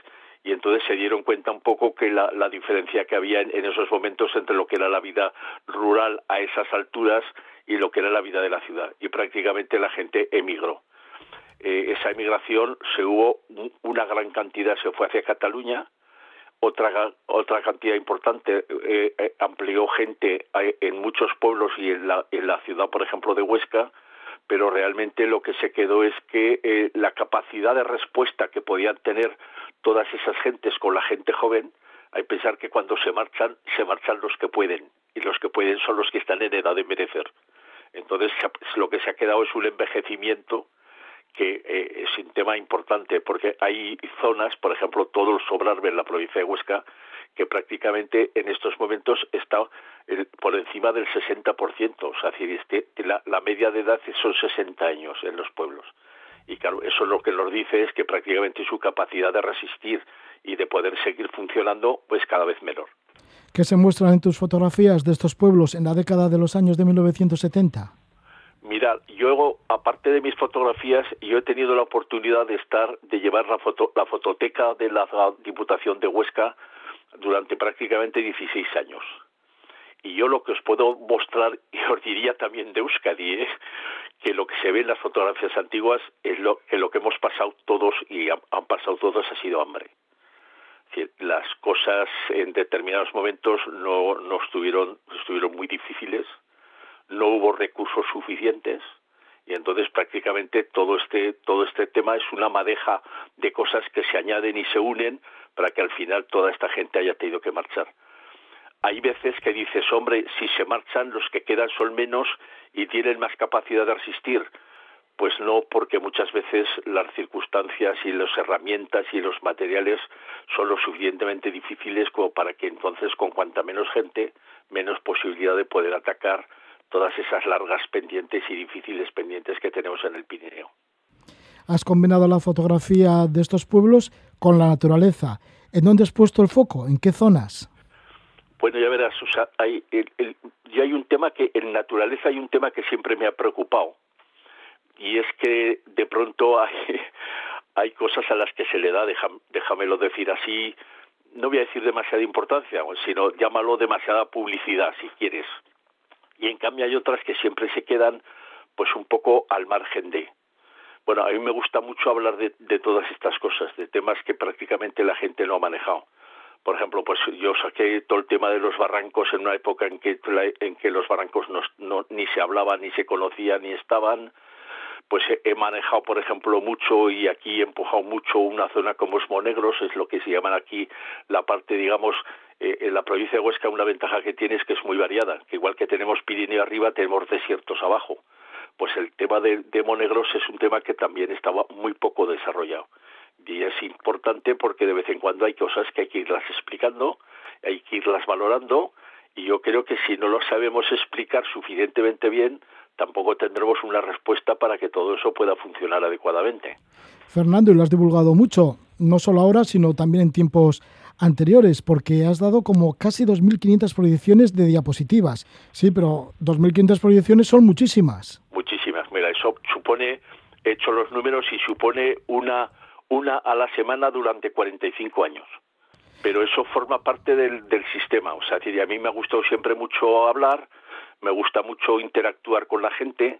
y entonces se dieron cuenta un poco que la, diferencia que había en, esos momentos entre lo que era la vida rural a esas alturas y lo que era la vida de la ciudad. Y prácticamente la gente emigró. Eh, esa emigración se hubo una gran cantidad se fue hacia Cataluña otra otra cantidad importante eh, eh, amplió gente en muchos pueblos y en la en la ciudad por ejemplo de Huesca pero realmente lo que se quedó es que la capacidad de respuesta que podían tener todas esas gentes con la gente joven hay que pensar que cuando se marchan se marchan los que pueden y los que pueden son los que están en edad de merecer. Entonces lo que se ha quedado es un envejecimiento que eh, es un tema importante porque hay zonas, por ejemplo, todo el Sobrarbe en la provincia de Huesca, que prácticamente en estos momentos está por encima del 60%, o sea, este, la, la media de edad son 60 años en los pueblos. Y claro, eso lo que nos dice es que prácticamente su capacidad de resistir y de poder seguir funcionando pues cada vez menor. ¿Qué se muestran en tus fotografías de estos pueblos en la década de los años de 1970? Mira, yo, aparte de mis fotografías, yo he tenido la oportunidad de estar, de llevar la, foto, la fototeca de la Diputación de Huesca durante prácticamente 16 años. Y yo lo que os puedo mostrar, *laughs* y os diría también de Euskadi, ¿eh? que lo que se ve en las fotografías antiguas es lo, que lo que hemos pasado todos y han, pasado todos ha sido hambre. las cosas en determinados momentos no, no estuvieron muy difíciles no hubo recursos suficientes y entonces prácticamente todo este todo este tema es una madeja de cosas que se añaden y se unen para que al final toda esta gente haya tenido que marchar. Hay veces que dices, hombre, si se marchan los que quedan son menos y tienen más capacidad de resistir. Pues no, porque muchas veces las circunstancias y las herramientas y los materiales son lo suficientemente difíciles como para que entonces con cuanta menos gente, menos posibilidad de poder atacar todas esas largas pendientes y difíciles pendientes que tenemos en el Pirineo. Has combinado la fotografía de estos pueblos con la naturaleza. ¿En dónde has puesto el foco? ¿En qué zonas? Bueno, ya verás, hay, hay un tema que en naturaleza hay un tema que siempre me ha preocupado y es que de pronto hay, *laughs* hay cosas a las que se le da, déjamelo decir así, no voy a decir demasiada importancia, sino llámalo demasiada publicidad si quieres y en cambio hay otras que siempre se quedan pues un poco al margen de. Bueno, a mí me gusta mucho hablar de, de todas estas cosas, de temas que prácticamente la gente no ha manejado. Por ejemplo, pues yo saqué todo el tema de los barrancos en una época en que, en que los barrancos no, ni se hablaban, ni se conocían, ni estaban. pues he manejado, por ejemplo, mucho y aquí he empujado mucho una zona como es Monegros, es lo que se llaman aquí la parte, digamos, eh, en la provincia de Huesca una ventaja que tiene es que es muy variada, que igual que tenemos Pirineo arriba, tenemos desiertos abajo. Pues el tema de, de Monegros es un tema que también estaba muy poco desarrollado. Y es importante porque de vez en cuando hay cosas que hay que irlas explicando, hay que irlas valorando, y yo creo que si no lo sabemos explicar suficientemente bien, tampoco tendremos una respuesta para que todo eso pueda funcionar adecuadamente. Fernando, y lo has divulgado mucho, no solo ahora, sino también en tiempos anteriores, porque has dado como casi 2.500 proyecciones de diapositivas. Sí, pero 2.500 proyecciones son muchísimas. Muchísimas. Mira, eso supone, he hecho los números y supone una, una a la semana durante 45 años. Pero eso forma parte del, del sistema. O sea, a mí me ha gustado siempre mucho hablar, me gusta mucho interactuar con la gente.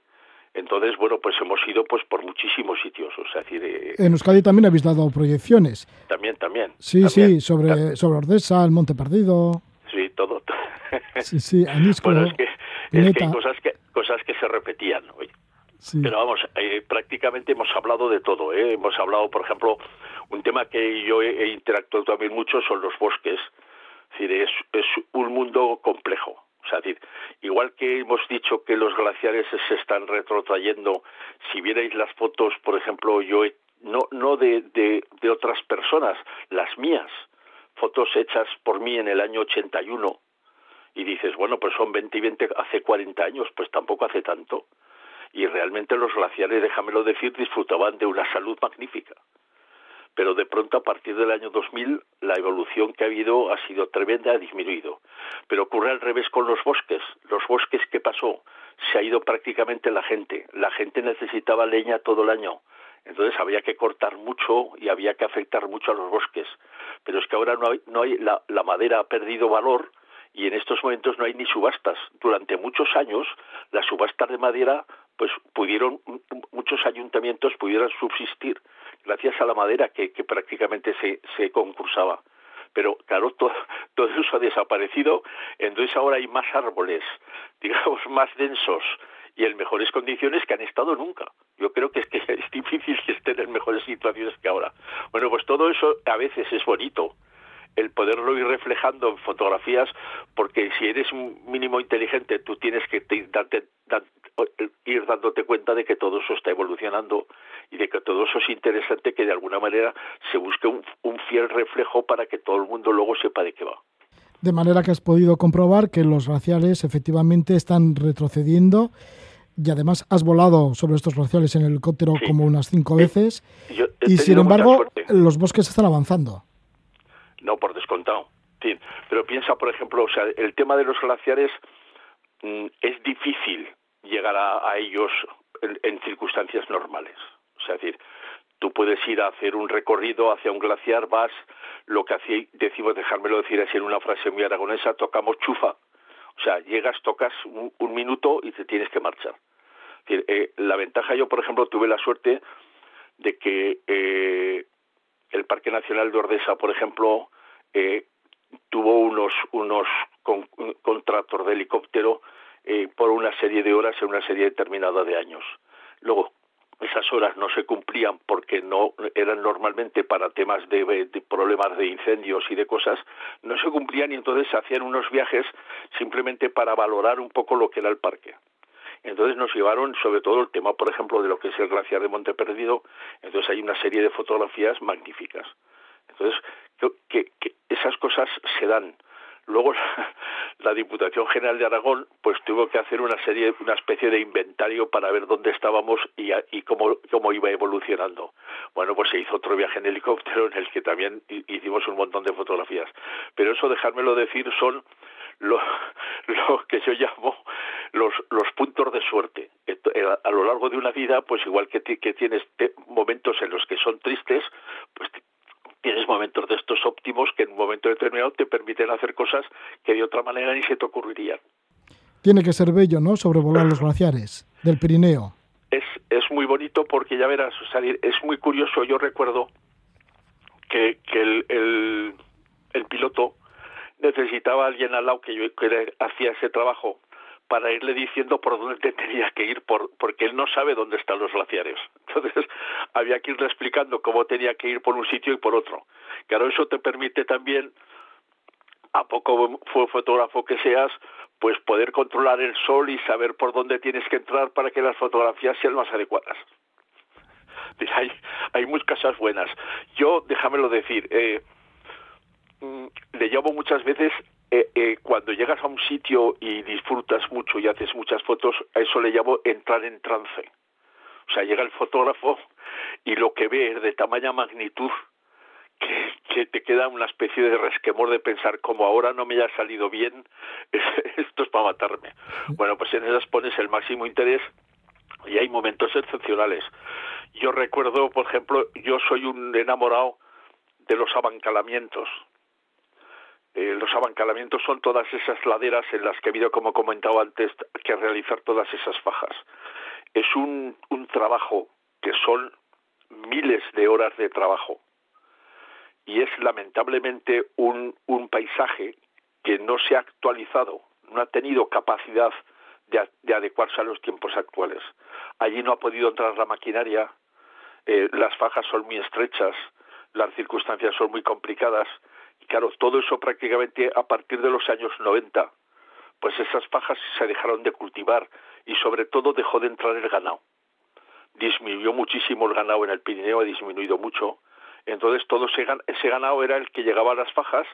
Entonces, bueno, pues hemos ido pues por muchísimos sitios. O sea, decir, En Euskadi también habéis dado proyecciones. También, también. Sí, también, sí, sobre, también. sobre Ordesa, el Monte Perdido. Sí, todo. *laughs* Sí, sí, Anisco, bueno, es que, es que hay cosas que, cosas que se repetían. oye. Sí. Pero vamos, eh, prácticamente hemos hablado de todo. ¿eh? Hemos hablado, por ejemplo, un tema que yo he, he interactuado también mucho son los bosques. Es decir, es, es un mundo complejo. O sea, decir, igual que hemos dicho que los glaciares se están retrotrayendo, si vierais las fotos, por ejemplo, yo he- no no de, de, de otras personas, las mías, fotos hechas por mí en el año 81, y dices, bueno, pues son 20 y 20 hace 40 años, pues tampoco hace tanto. Y realmente los glaciares, déjamelo decir, disfrutaban de una salud magnífica. Pero de pronto, a partir del año 2000, la evolución que ha habido ha sido tremenda, ha disminuido. Pero ocurre al revés con los bosques. Los bosques, ¿qué pasó? Se ha ido prácticamente la gente. La gente necesitaba leña todo el año. Entonces había que cortar mucho y había que afectar mucho a los bosques. Pero es que ahora no hay, no hay la, la madera ha perdido valor y en estos momentos no hay ni subastas. Durante muchos años las subastas de madera pues pudieron muchos ayuntamientos pudieran subsistir gracias a la madera que, que prácticamente se, se concursaba. Pero claro, *laughs* todo, todo eso ha desaparecido, entonces ahora hay más árboles, *laughs* digamos, más densos y en mejores condiciones que han estado nunca. Yo creo que es que *laughs* es difícil que estén en mejores situaciones que ahora. Bueno, pues todo eso a veces es bonito, el poderlo ir reflejando en fotografías, porque si eres un mínimo inteligente, tú tienes que te- ir dándote cuenta de que todo eso está evolucionando y de que todo eso es interesante, que de alguna manera se busque un, un fiel reflejo para que todo el mundo luego sepa de qué va. De manera que has podido comprobar que los glaciares efectivamente están retrocediendo y además has volado sobre estos glaciares en helicóptero Sí. como unas cinco veces y sin embargo los bosques están avanzando. No, por descontado. Sí, pero piensa, por ejemplo, o sea, el tema de los glaciares mm, es difícil llegar a, a ellos en, en circunstancias normales. O sea, decir, tú puedes ir a hacer un recorrido hacia un glaciar, vas, lo que hacía, decimos, dejármelo decir así en una frase muy aragonesa, tocamos chufa. O sea, llegas, tocas un, minuto y te tienes que marchar. Eh, la ventaja, yo, por ejemplo, tuve la suerte de que eh, el Parque Nacional de Ordesa, por ejemplo, eh, tuvo unos unos con- contratos de helicóptero por una serie de horas en una serie determinada de años. Luego esas horas no se cumplían porque no eran normalmente para temas de, problemas de incendios y de cosas, no se cumplían y entonces se hacían unos viajes simplemente para valorar un poco lo que era el parque. Entonces nos llevaron sobre todo el tema, por ejemplo, de lo que es el glaciar de Monte Perdido. Entonces hay una serie de fotografías magníficas. Entonces, que esas cosas se dan. Luego *laughs* la, Diputación General de Aragón pues tuvo que hacer una serie, una especie de inventario para ver dónde estábamos y, y cómo, cómo iba evolucionando. Bueno, pues se hizo otro viaje en helicóptero en el que también hi- hicimos un montón de fotografías. Pero eso, dejármelo decir, son lo, *laughs* lo que yo llamo los, los puntos de suerte. Eh, A lo largo de una vida, pues igual que, que tienes momentos en los que son tristes, pues tienes momentos de estos óptimos que en un momento determinado te permiten hacer cosas que de otra manera ni se te ocurrirían. Tiene que ser bello, ¿no? Sobrevolar los glaciares del Pirineo. Es, es muy bonito porque ya verás, sea, es muy curioso. Yo recuerdo que, que el, el, el piloto necesitaba a alguien al lado que yo que hacía ese trabajo para irle diciendo por dónde tenía que ir, por, porque él no sabe dónde están los glaciares. *laughs* Entonces había que irle explicando cómo tenía que ir por un sitio y por otro. Claro, eso te permite también, a poco fue fotógrafo que seas, pues poder controlar el sol y saber por dónde tienes que entrar para que las fotografías sean más adecuadas. *laughs* Hay, hay muchas cosas buenas. Yo, déjamelo decir, eh, mm, le llamo muchas veces eh, eh, cuando llegas a un sitio y disfrutas mucho y haces muchas fotos, a eso le llamo entrar en trance. O sea, llega el fotógrafo y lo que ve es de tamaña magnitud que, que, te queda una especie de resquemor de pensar como ahora no me haya salido bien, *laughs* esto es para matarme. Bueno, pues en esas pones el máximo interés y hay momentos excepcionales. Yo recuerdo, por ejemplo, yo soy un enamorado de los abancalamientos. Eh, los abancalamientos son todas esas laderas en las que he habido, como he comentado antes, que realizar todas esas fajas. Es un, trabajo que son miles de horas de trabajo y es lamentablemente un, paisaje que no se ha actualizado, no ha tenido capacidad de, de, adecuarse a los tiempos actuales. Allí no ha podido entrar la maquinaria, eh, las fajas son muy estrechas, las circunstancias son muy complicadas, y claro, todo eso prácticamente a partir de los años 90, pues esas fajas se dejaron de cultivar y sobre todo dejó de entrar el ganado. Disminuyó muchísimo el ganado en el Pirineo, ha disminuido mucho, entonces todo ese, ganado era el que llegaba a las fajas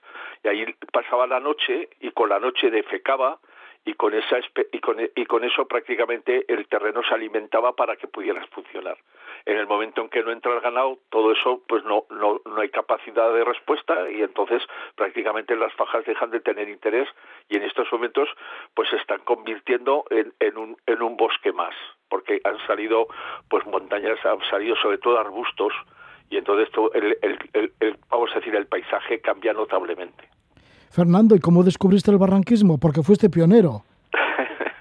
y ahí pasaba la noche y con la noche defecaba y con esa y con, y con eso prácticamente el terreno se alimentaba para que pudieras funcionar. En el momento en que no entra el ganado, todo eso pues no no no hay capacidad de respuesta y entonces prácticamente las fajas dejan de tener interés y en estos momentos pues se están convirtiendo en, en un en un bosque más, porque han salido pues montañas, han salido sobre todo arbustos y entonces todo el, vamos a decir el paisaje cambia notablemente. Fernando, ¿y cómo descubriste el barranquismo? Porque fuiste pionero.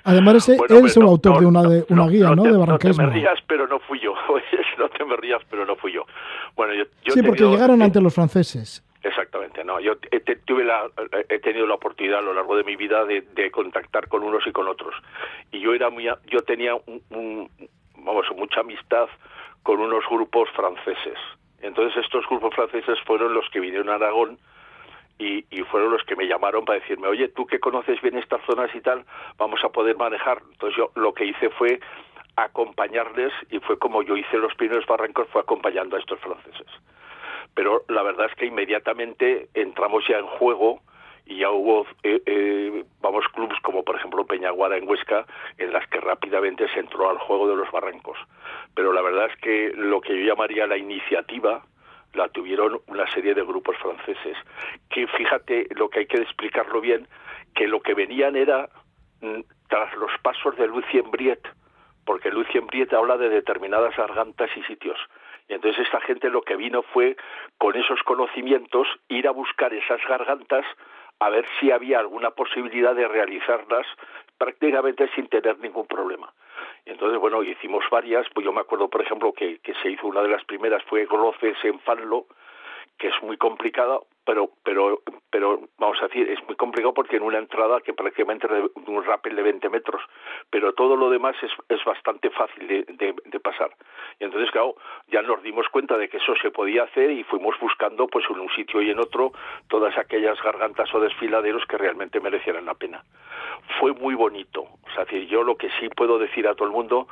Además, ese, bueno, él es el autor no, de una, de, una no, guía, ¿no? Te, de barranquismo. No te me rías, pero no fui yo. *laughs* no te me rías, pero no fui yo. Bueno, yo, yo sí, porque tenido, llegaron ante los franceses. Exactamente, no. Yo he, tuve la, he tenido la oportunidad a lo largo de mi vida de, de, contactar con unos y con otros. Y yo era muy, yo tenía un, un, vamos, mucha amistad con unos grupos franceses. Entonces estos grupos franceses fueron los que vinieron a Aragón y, y, fueron los que me llamaron para decirme, oye, tú que conoces bien estas zonas y tal, vamos a poder manejar. Entonces yo lo que hice fue acompañarles y fue como yo hice los primeros barrancos, fue acompañando a estos franceses. Pero la verdad es que inmediatamente entramos ya en juego y ya hubo, eh, eh, vamos, clubes como por ejemplo Peñaguara en Huesca, en las que rápidamente se entró al juego de los barrancos. Pero la verdad es que lo que yo llamaría la iniciativa la tuvieron una serie de grupos franceses, que fíjate lo que hay que explicarlo bien, que lo que venían era mm, tras los pasos de Lucien Briet, porque Lucien Briet habla de determinadas gargantas y sitios. Y entonces esta gente lo que vino fue, con esos conocimientos, ir a buscar esas gargantas a ver si había alguna posibilidad de realizarlas prácticamente sin tener ningún problema. Entonces, bueno, hicimos varias, pues yo me acuerdo, por ejemplo, que, que se hizo una de las primeras, fue Groces en Fanlo, que es muy complicada, pero, pero, pero vamos a decir, es muy complicado porque en una entrada que prácticamente de un rappel de 20 metros, pero todo lo demás es, es bastante fácil de, de, pasar. Y entonces, claro, ya nos dimos cuenta de que eso se podía hacer y fuimos buscando, pues en un sitio y en otro, todas aquellas gargantas o desfiladeros que realmente merecieran la pena. Fue muy bonito. O sea, decir, yo lo que sí puedo decir a todo el mundo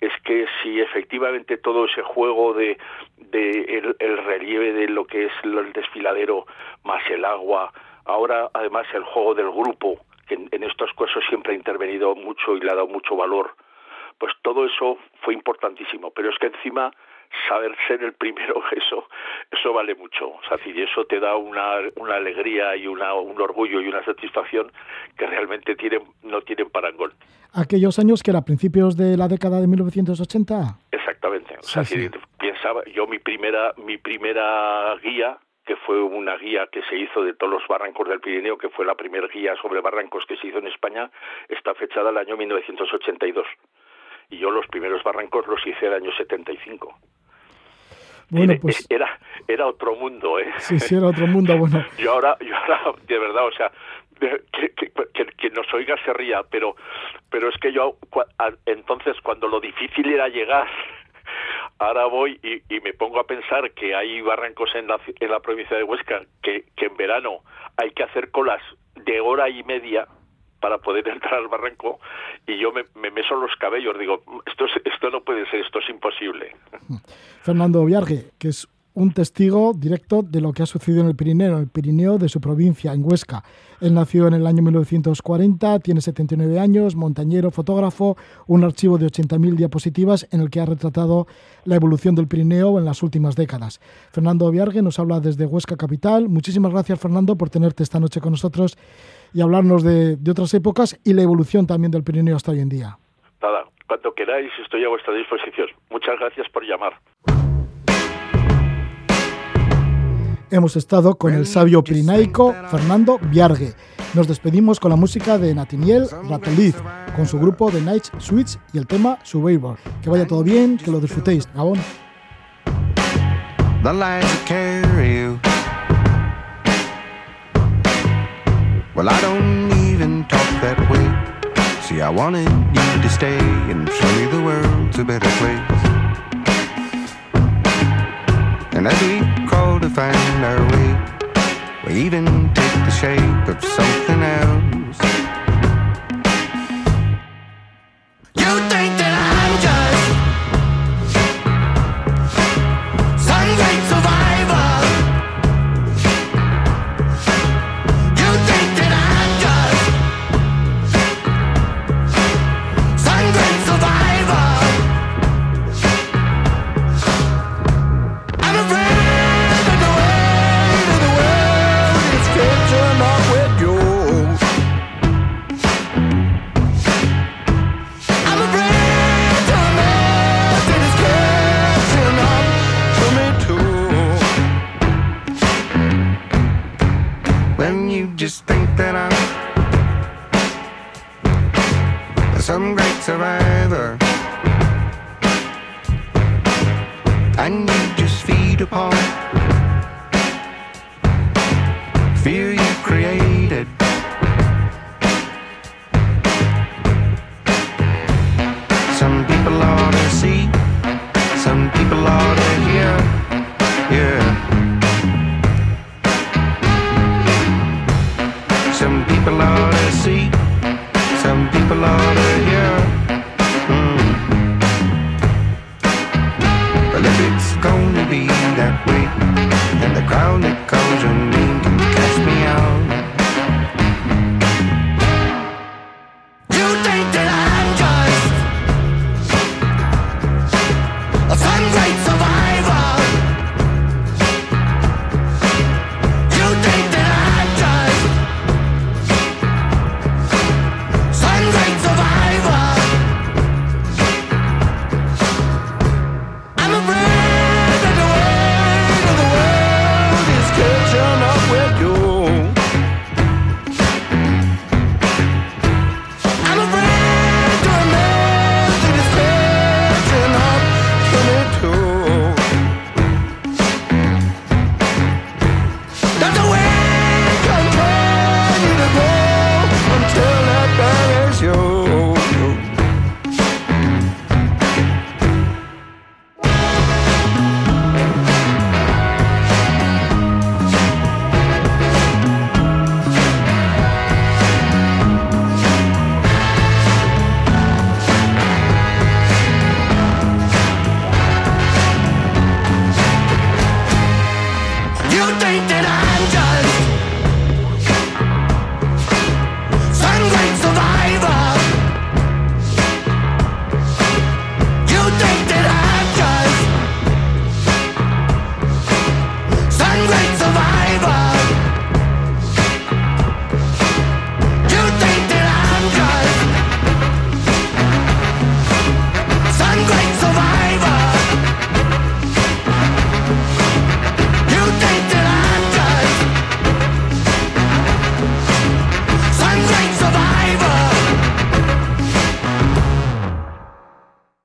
es que si efectivamente todo ese juego de, el, relieve de lo que es el desfiladero más el agua, ahora además el juego del grupo, que en, en estos casos siempre ha intervenido mucho y le ha dado mucho valor, pues todo eso fue importantísimo. Pero es que encima saber ser el primero, *laughs* eso, eso vale mucho. O sea, y eso te da una, una alegría y una, un orgullo y una satisfacción que realmente tienen, no tienen parangón. ¿Aquellos años que era principios de la década de 1980? Exactamente. O sea, sí, sí. pensaba, yo mi primera, mi primera guía, que fue una guía que se hizo de todos los barrancos del Pirineo, que fue la primera guía sobre barrancos que se hizo en España, está fechada el año 1982. Y yo los primeros barrancos los hice el año 75. Bueno, pues... Era, era otro mundo, ¿eh? Sí, sí, era otro mundo, bueno. *laughs* yo, ahora, yo ahora, de verdad, o sea, que, nos oiga se ría, pero, pero es que yo entonces cuando lo difícil era llegar, *laughs* ahora voy y, me pongo a pensar que hay barrancos en la, en la provincia de Huesca que, que en verano hay que hacer colas de hora y media para poder *laughs* entrar al barranco y yo me, me meso los cabellos, digo, esto, esto no puede ser, esto es imposible. *laughs* Fernando Viarge, que es un testigo directo de lo que ha sucedido en el Pirineo, en el Pirineo de su provincia, en Huesca. Él nació en el año 1940, tiene 79 años, montañero, fotógrafo, un archivo de 80.000 diapositivas en el que ha retratado la evolución del Pirineo en las últimas décadas. Fernando Viargue nos habla desde Huesca Capital. Muchísimas gracias, Fernando, por tenerte esta noche con nosotros y hablarnos de, de otras épocas y la evolución también del Pirineo hasta hoy en día. Nada, cuando queráis estoy a vuestra disposición. Muchas gracias por llamar. Hemos estado con el sabio pirinaico Fernando Viargue. Nos despedimos con la música de Natiniel Rateliz, con su grupo The Night Switch y el tema Survivor. Que vaya todo bien, que lo disfrutéis. Gabón. Well, I don't even talk that way. See, I wanted you to stay and show me the world's a better place. And as we crawl to find our way, we even take the shape of something else.